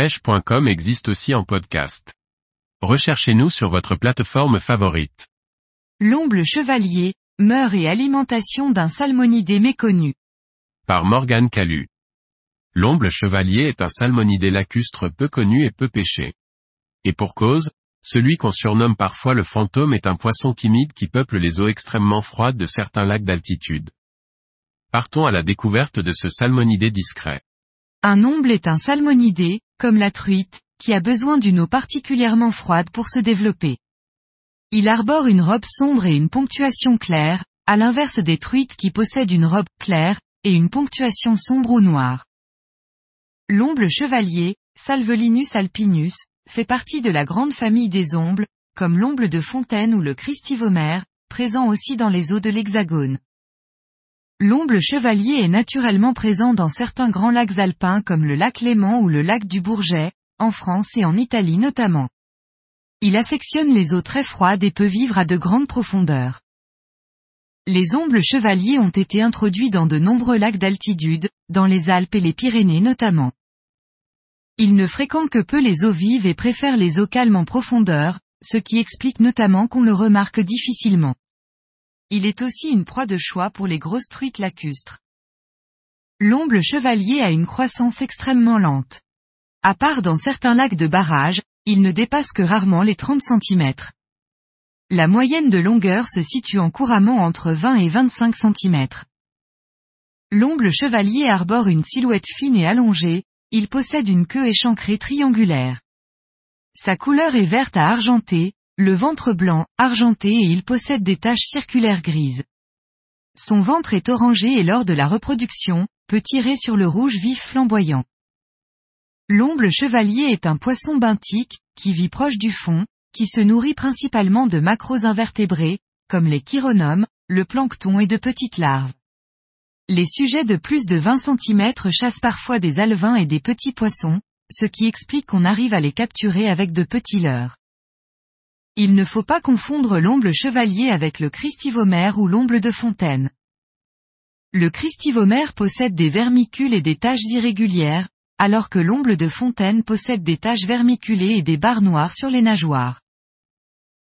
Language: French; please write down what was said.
pêche.com existe aussi en podcast. Recherchez-nous sur votre plateforme favorite. L'omble chevalier, meurt et alimentation d'un salmonidé méconnu. Par Morgane Calu. L'omble chevalier est un salmonidé lacustre peu connu et peu pêché. Et pour cause, celui qu'on surnomme parfois le fantôme est un poisson timide qui peuple les eaux extrêmement froides de certains lacs d'altitude. Partons à la découverte de ce salmonidé discret. Un omble est un salmonidé, comme la truite, qui a besoin d'une eau particulièrement froide pour se développer. Il arbore une robe sombre et une ponctuation claire, à l'inverse des truites qui possèdent une robe claire, et une ponctuation sombre ou noire. L'omble chevalier, Salvelinus alpinus, fait partie de la grande famille des ombles, comme l'omble de fontaine ou le christivomère, présent aussi dans les eaux de l'hexagone. L'omble chevalier est naturellement présent dans certains grands lacs alpins comme le lac Léman ou le lac du Bourget, en France et en Italie notamment. Il affectionne les eaux très froides et peut vivre à de grandes profondeurs. Les ombles chevaliers ont été introduits dans de nombreux lacs d'altitude, dans les Alpes et les Pyrénées notamment. Il ne fréquente que peu les eaux vives et préfère les eaux calmes en profondeur, ce qui explique notamment qu'on le remarque difficilement. Il est aussi une proie de choix pour les grosses truites lacustres. L'omble chevalier a une croissance extrêmement lente. À part dans certains lacs de barrage, il ne dépasse que rarement les 30 cm. La moyenne de longueur se situe en couramment entre 20 et 25 cm. L'omble chevalier arbore une silhouette fine et allongée, il possède une queue échancrée triangulaire. Sa couleur est verte à argentée, le ventre blanc, argenté et il possède des taches circulaires grises. Son ventre est orangé et lors de la reproduction, peut tirer sur le rouge vif flamboyant. L'omble chevalier est un poisson benthique, qui vit proche du fond, qui se nourrit principalement de macroinvertébrés, comme les chironomes, le plancton et de petites larves. Les sujets de plus de 20 cm chassent parfois des alevins et des petits poissons, ce qui explique qu'on arrive à les capturer avec de petits leurres. Il ne faut pas confondre l'omble chevalier avec le christivomère ou l'omble de fontaine. Le christivomère possède des vermicules et des taches irrégulières, alors que l'omble de fontaine possède des taches vermiculées et des barres noires sur les nageoires.